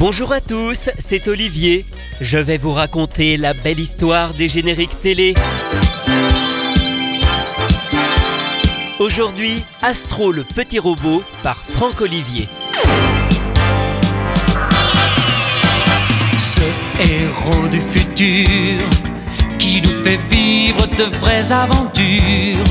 Bonjour à tous, c'est Olivier. Je vais vous raconter la belle histoire des génériques télé. Aujourd'hui, Astro le petit robot par Franck Olivier. Ce héros du futur qui nous fait vivre de vraies aventures,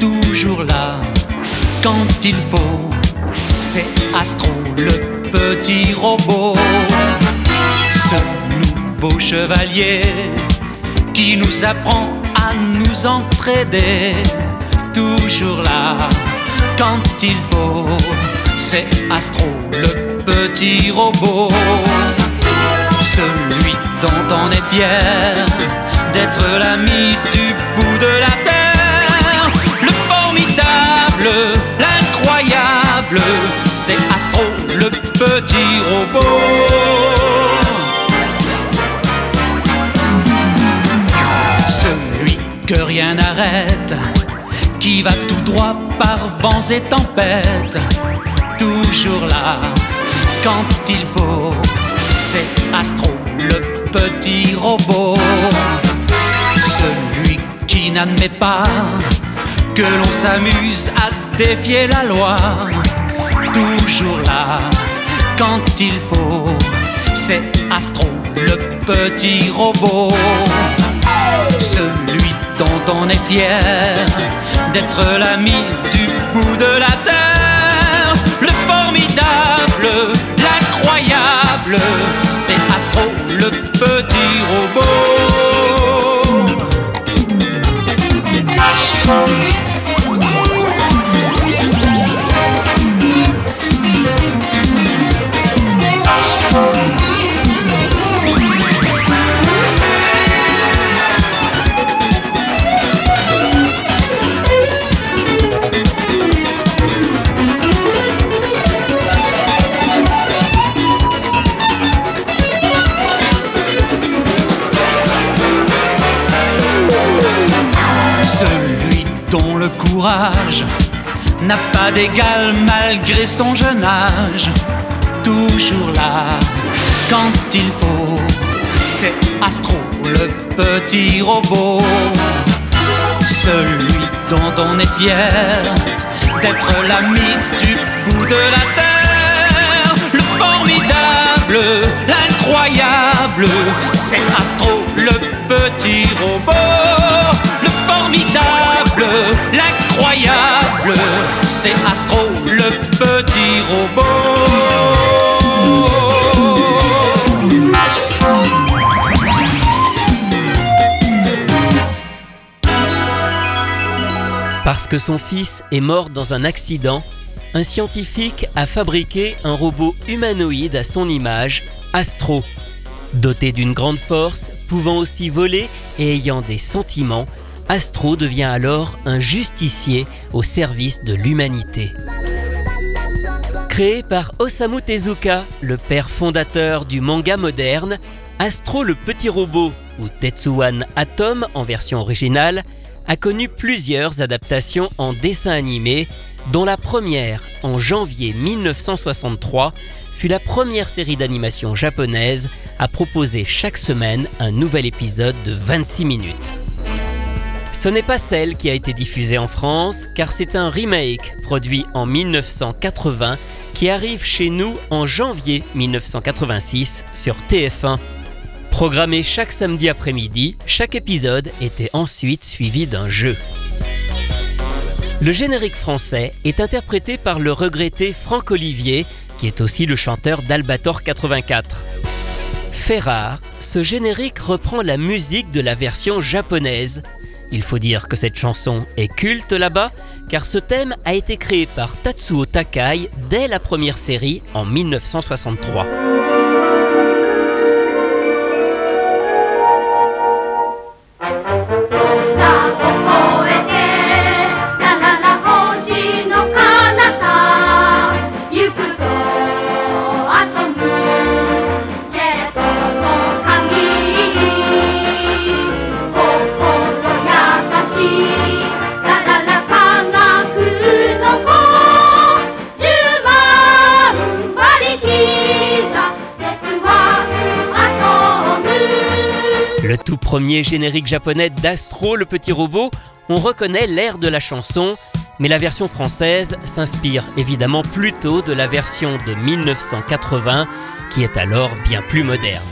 toujours là quand il faut, c'est Astro le petit robot, ce nouveau chevalier qui nous apprend à nous entraider, toujours là quand il faut. C'est Astro, le petit robot, celui dont on est fier d'être l'ami du bout de la terre, petit robot. Celui que rien n'arrête, qui va tout droit par vents et tempêtes, toujours là quand il faut. C'est Astro, le petit robot. Celui qui n'admet pas que l'on s'amuse à défier la loi, toujours là quand il faut. C'est Astro, le petit robot, celui dont on est fier d'être l'ami du bout de la terre, le formidable, l'incroyable, c'est Astro, le petit robot. N'a pas d'égal malgré son jeune âge. Toujours là quand il faut, c'est Astro le petit robot. Celui dont on est fier d'être l'ami du bout de la terre. Le formidable, l'incroyable, c'est Astro le petit robot. Le formidable, l'incroyable, c'est Astro le petit robot. Parce que son fils est mort dans un accident, un scientifique a fabriqué un robot humanoïde à son image, Astro. Doté d'une grande force, pouvant aussi voler et ayant des sentiments, Astro devient alors un justicier au service de l'humanité. Créé par Osamu Tezuka, le père fondateur du manga moderne, Astro le petit robot, ou Tetsuwan Atom en version originale, a connu plusieurs adaptations en dessin animé, dont la première, en janvier 1963, fut la première série d'animation japonaise à proposer chaque semaine un nouvel épisode de 26 minutes. Ce n'est pas celle qui a été diffusée en France, car c'est un remake produit en 1980 qui arrive chez nous en janvier 1986 sur TF1. Programmé chaque samedi après-midi, chaque épisode était ensuite suivi d'un jeu. Le générique français est interprété par le regretté Franck Olivier, qui est aussi le chanteur d'Albator 84. Fait rare, ce générique reprend la musique de la version japonaise, il faut dire que cette chanson est culte là-bas, car ce thème a été créé par Tatsuo Takai dès la première série en 1963. Générique japonais d'Astro, le petit robot, on reconnaît l'air de la chanson, mais la version française s'inspire évidemment plutôt de la version de 1980, qui est alors bien plus moderne.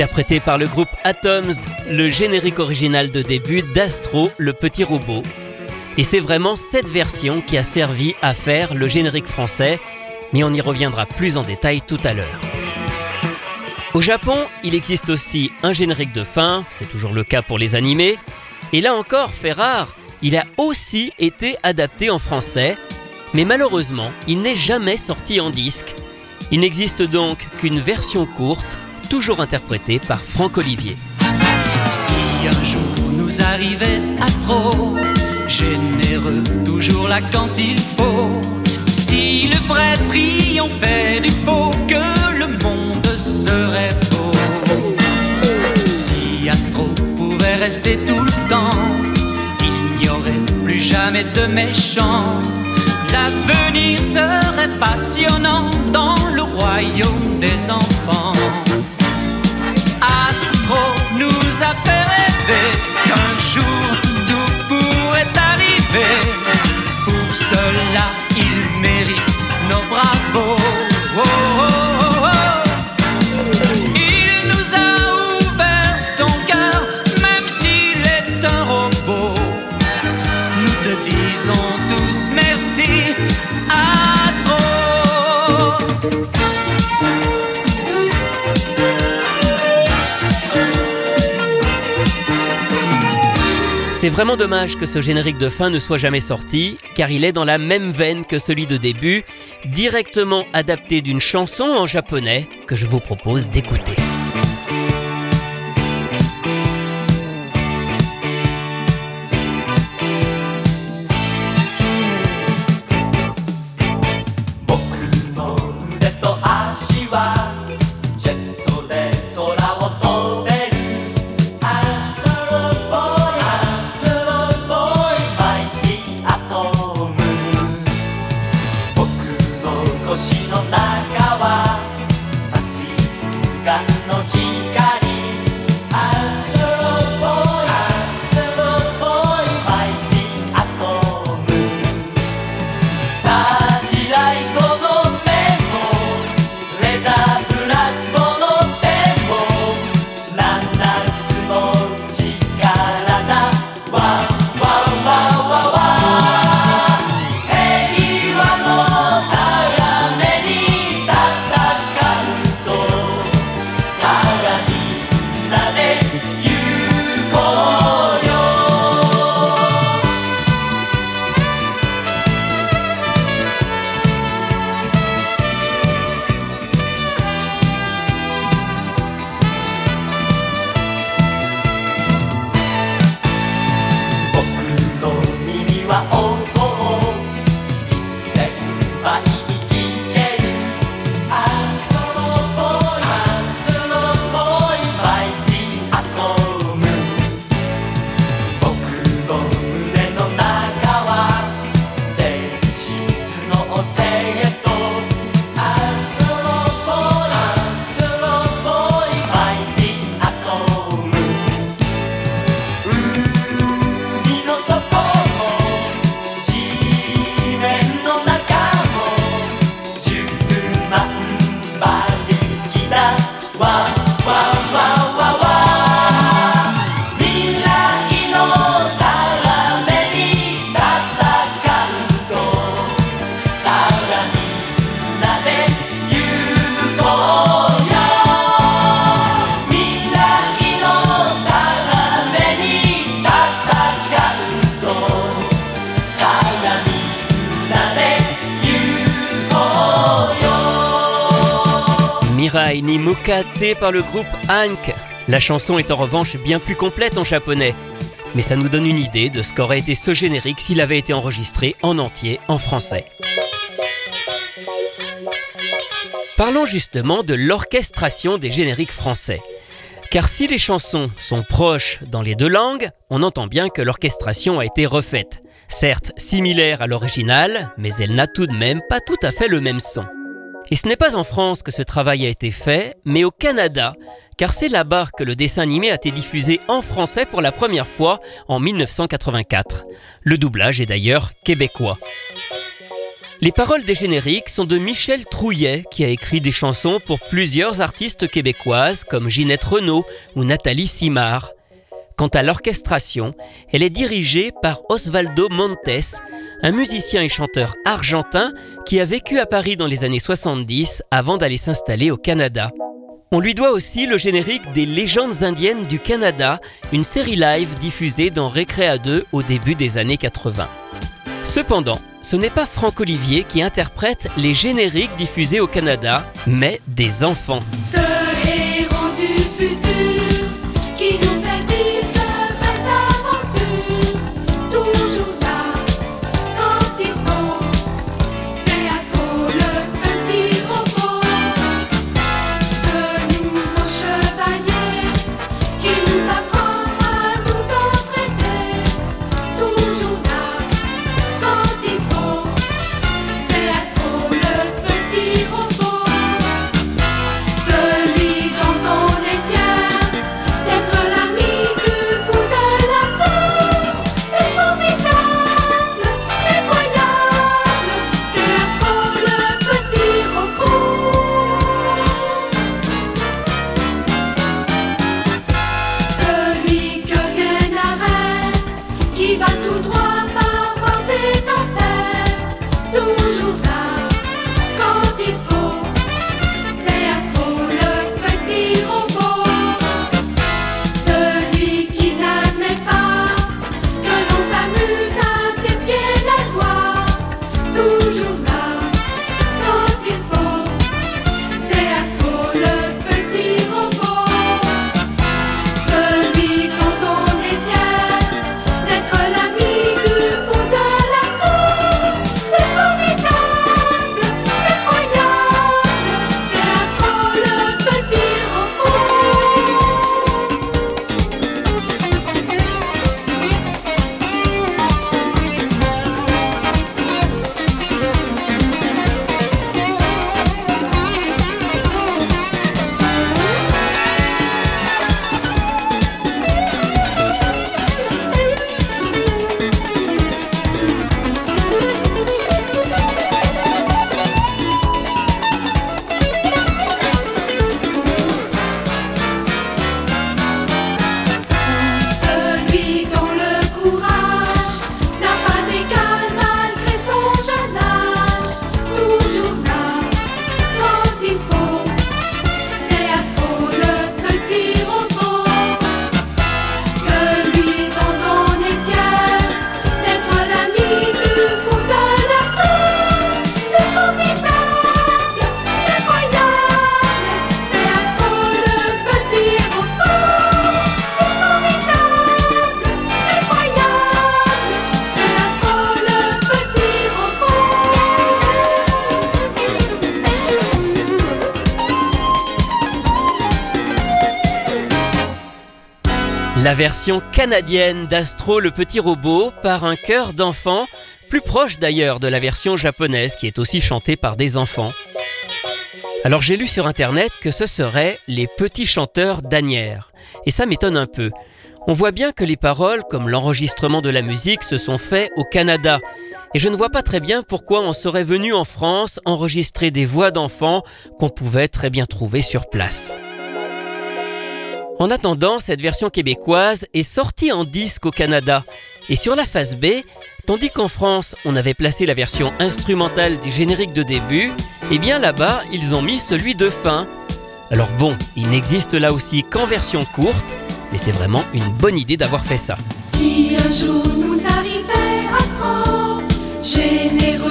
Interprété par le groupe Atoms, le générique original de début d'Astro, le petit robot. Et c'est vraiment cette version qui a servi à faire le générique français, mais on y reviendra plus en détail tout à l'heure. Au Japon, il existe aussi un générique de fin, c'est toujours le cas pour les animés, et là encore, fait rare, il a aussi été adapté en français, mais malheureusement, il n'est jamais sorti en disque. Il n'existe donc qu'une version courte toujours interprété par Franck Olivier. Si un jour nous arrivait Astro, généreux, toujours là quand il faut. Si le vrai triomphait du faux, que le monde serait beau. Si Astro pouvait rester tout le temps, il n'y aurait plus jamais de méchants. L'avenir serait passionnant dans le royaume des enfants nous a fait rêver qu'un jour tout pourrait arriver. Pour cela, il mérite C'est vraiment dommage que ce générique de fin ne soit jamais sorti, car il est dans la même veine que celui de début, directement adapté d'une chanson en japonais que je vous propose d'écouter. Mokate par le groupe Hank. La chanson est en revanche bien plus complète en japonais. Mais ça nous donne une idée de ce qu'aurait été ce générique s'il avait été enregistré en entier en français. Parlons justement de l'orchestration des génériques français. Car si les chansons sont proches dans les deux langues, on entend bien que l'orchestration a été refaite. Certes similaire à l'original, mais elle n'a tout de même pas tout à fait le même son. Et ce n'est pas en France que ce travail a été fait, mais au Canada, car c'est là-bas que le dessin animé a été diffusé en français pour la première fois en 1984. Le doublage est d'ailleurs québécois. Les paroles des génériques sont de Michel Trouillet, qui a écrit des chansons pour plusieurs artistes québécoises comme Ginette Renault ou Nathalie Simard. Quant à l'orchestration, elle est dirigée par Osvaldo Montes, un musicien et chanteur argentin qui a vécu à Paris dans les années 70 avant d'aller s'installer au Canada. On lui doit aussi le générique des Légendes indiennes du Canada, une série live diffusée dans Récréa 2 au début des années 80. Cependant, ce n'est pas Franck Olivier qui interprète les génériques diffusés au Canada, mais des enfants. Version canadienne d'Astro le petit robot par un chœur d'enfants, plus proche d'ailleurs de la version japonaise qui est aussi chantée par des enfants. Alors j'ai lu sur internet que ce serait les petits chanteurs d'Anières. Et ça m'étonne un peu. On voit bien que les paroles, comme l'enregistrement de la musique, se sont faits au Canada. Et je ne vois pas très bien pourquoi on serait venu en France enregistrer des voix d'enfants qu'on pouvait très bien trouver sur place. En attendant, cette version québécoise est sortie en disque au Canada. Et sur la face B, tandis qu'en France, on avait placé la version instrumentale du générique de début, eh bien là-bas, ils ont mis celui de fin. Alors bon, il n'existe là aussi qu'en version courte, mais c'est vraiment une bonne idée d'avoir fait ça. Si un jour nous arrivait généreux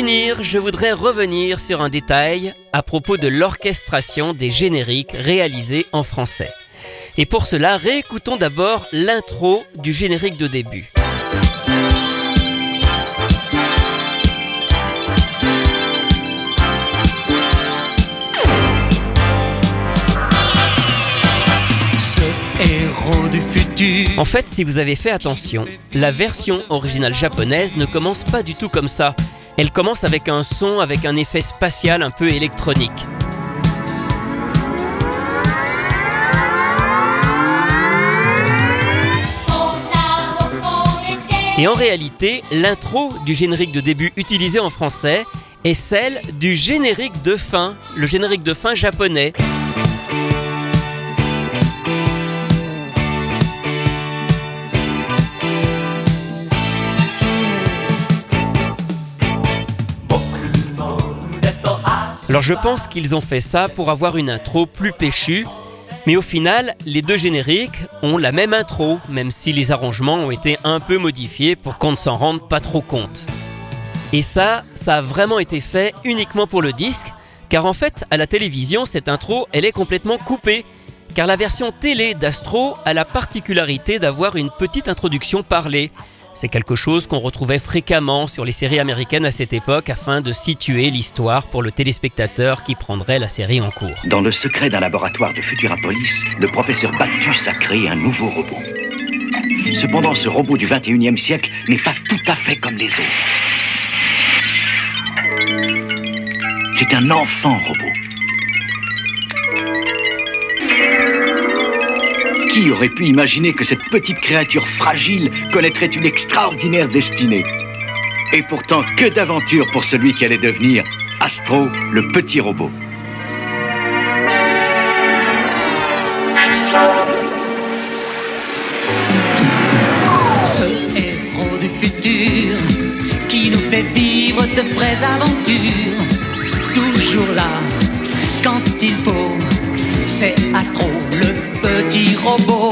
finir, je voudrais revenir sur un détail à propos de l'orchestration des génériques réalisés en français. Et pour cela, réécoutons d'abord l'intro du générique de début. En fait, si vous avez fait attention, la version originale japonaise ne commence pas du tout comme ça. Elle commence avec un son avec un effet spatial un peu électronique. Et en réalité, l'intro du générique de début utilisé en français est celle du générique de fin, le générique de fin japonais. Je pense qu'ils ont fait ça pour avoir une intro plus péchue, mais au final, les deux génériques ont la même intro, même si les arrangements ont été un peu modifiés pour qu'on ne s'en rende pas trop compte. Et ça, ça a vraiment été fait uniquement pour le disque, car en fait, à la télévision, cette intro, elle est complètement coupée, car la version télé d'Astro a la particularité d'avoir une petite introduction parlée. C'est quelque chose qu'on retrouvait fréquemment sur les séries américaines à cette époque afin de situer l'histoire pour le téléspectateur qui prendrait la série en cours. Dans le secret d'un laboratoire de Futurapolis, le professeur Bactus a créé un nouveau robot. Cependant, ce robot du 21e siècle n'est pas tout à fait comme les autres. C'est un enfant robot. Aurait pu imaginer que cette petite créature fragile connaîtrait une extraordinaire destinée? Et pourtant, que d'aventures pour celui qui allait devenir Astro, le petit robot. Ce héros du futur qui nous fait vivre de vraies aventures, toujours là quand il faut c'est Astro, le petit robot.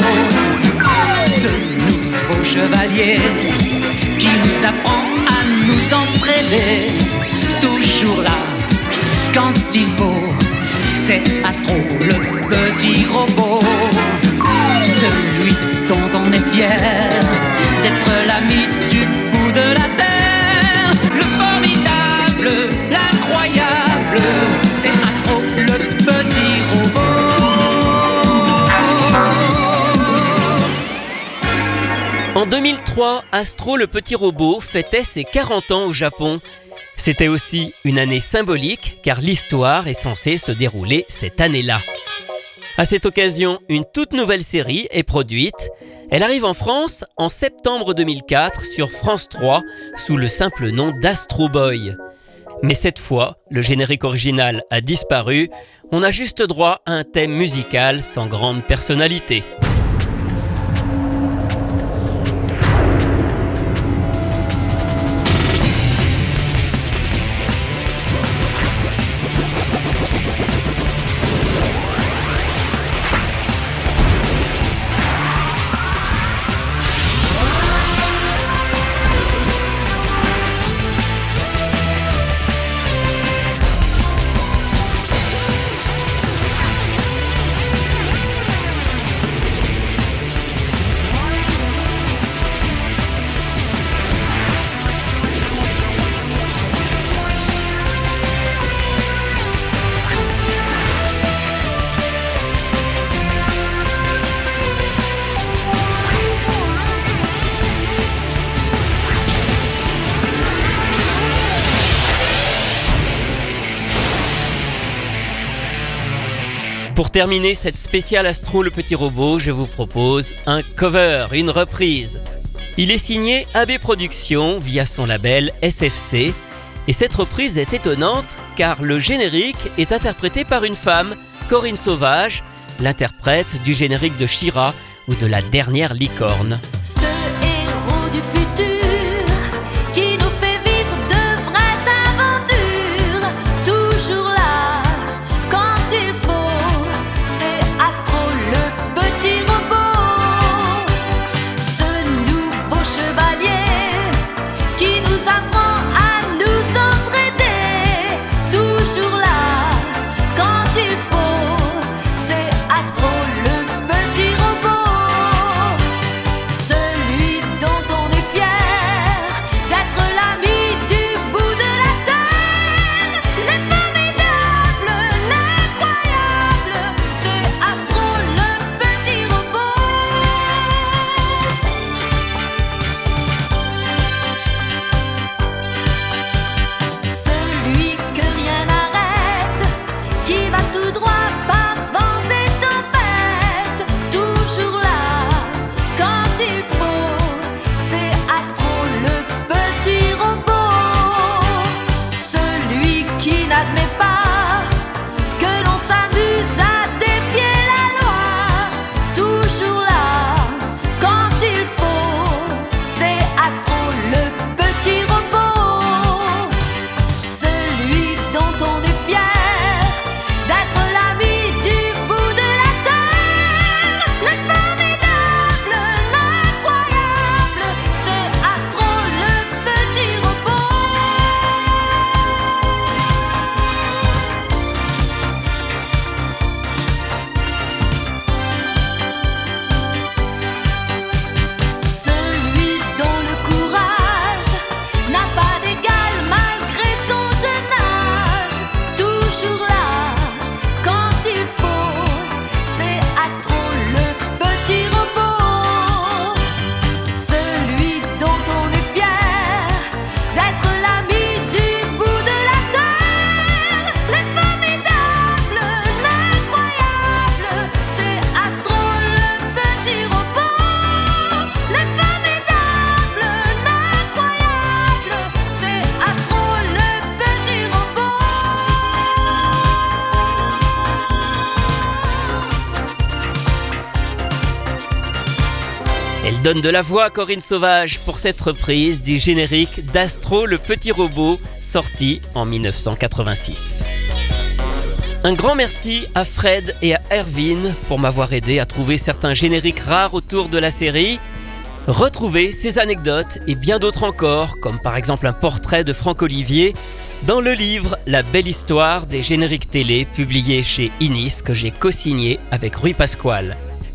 Ce nouveau chevalier qui nous apprend à nous entraîner. Toujours là, quand il faut, c'est Astro, le petit robot. Celui dont on est fier d'être 2003, Astro le petit robot fêtait ses 40 ans au Japon. C'était aussi une année symbolique car l'histoire est censée se dérouler cette année-là. À cette occasion, une toute nouvelle série est produite. Elle arrive en France en septembre 2004 sur France 3 sous le simple nom d'Astro Boy. Mais cette fois, le générique original a disparu, on a juste droit à un thème musical sans grande personnalité. Pour terminer cette spéciale Astro le petit robot, je vous propose un cover, une reprise. Il est signé AB Productions via son label SFC et cette reprise est étonnante car le générique est interprété par une femme, Corinne Sauvage, l'interprète du générique de Shira ou de la dernière licorne. Donne de la voix Corinne Sauvage pour cette reprise du générique d'Astro le petit robot sorti en 1986. Un grand merci à Fred et à Erwin pour m'avoir aidé à trouver certains génériques rares autour de la série. Retrouvez ces anecdotes et bien d'autres encore, comme par exemple un portrait de Franck Olivier, dans le livre La belle histoire des génériques télé publié chez Inis que j'ai co-signé avec Rui Pasquale.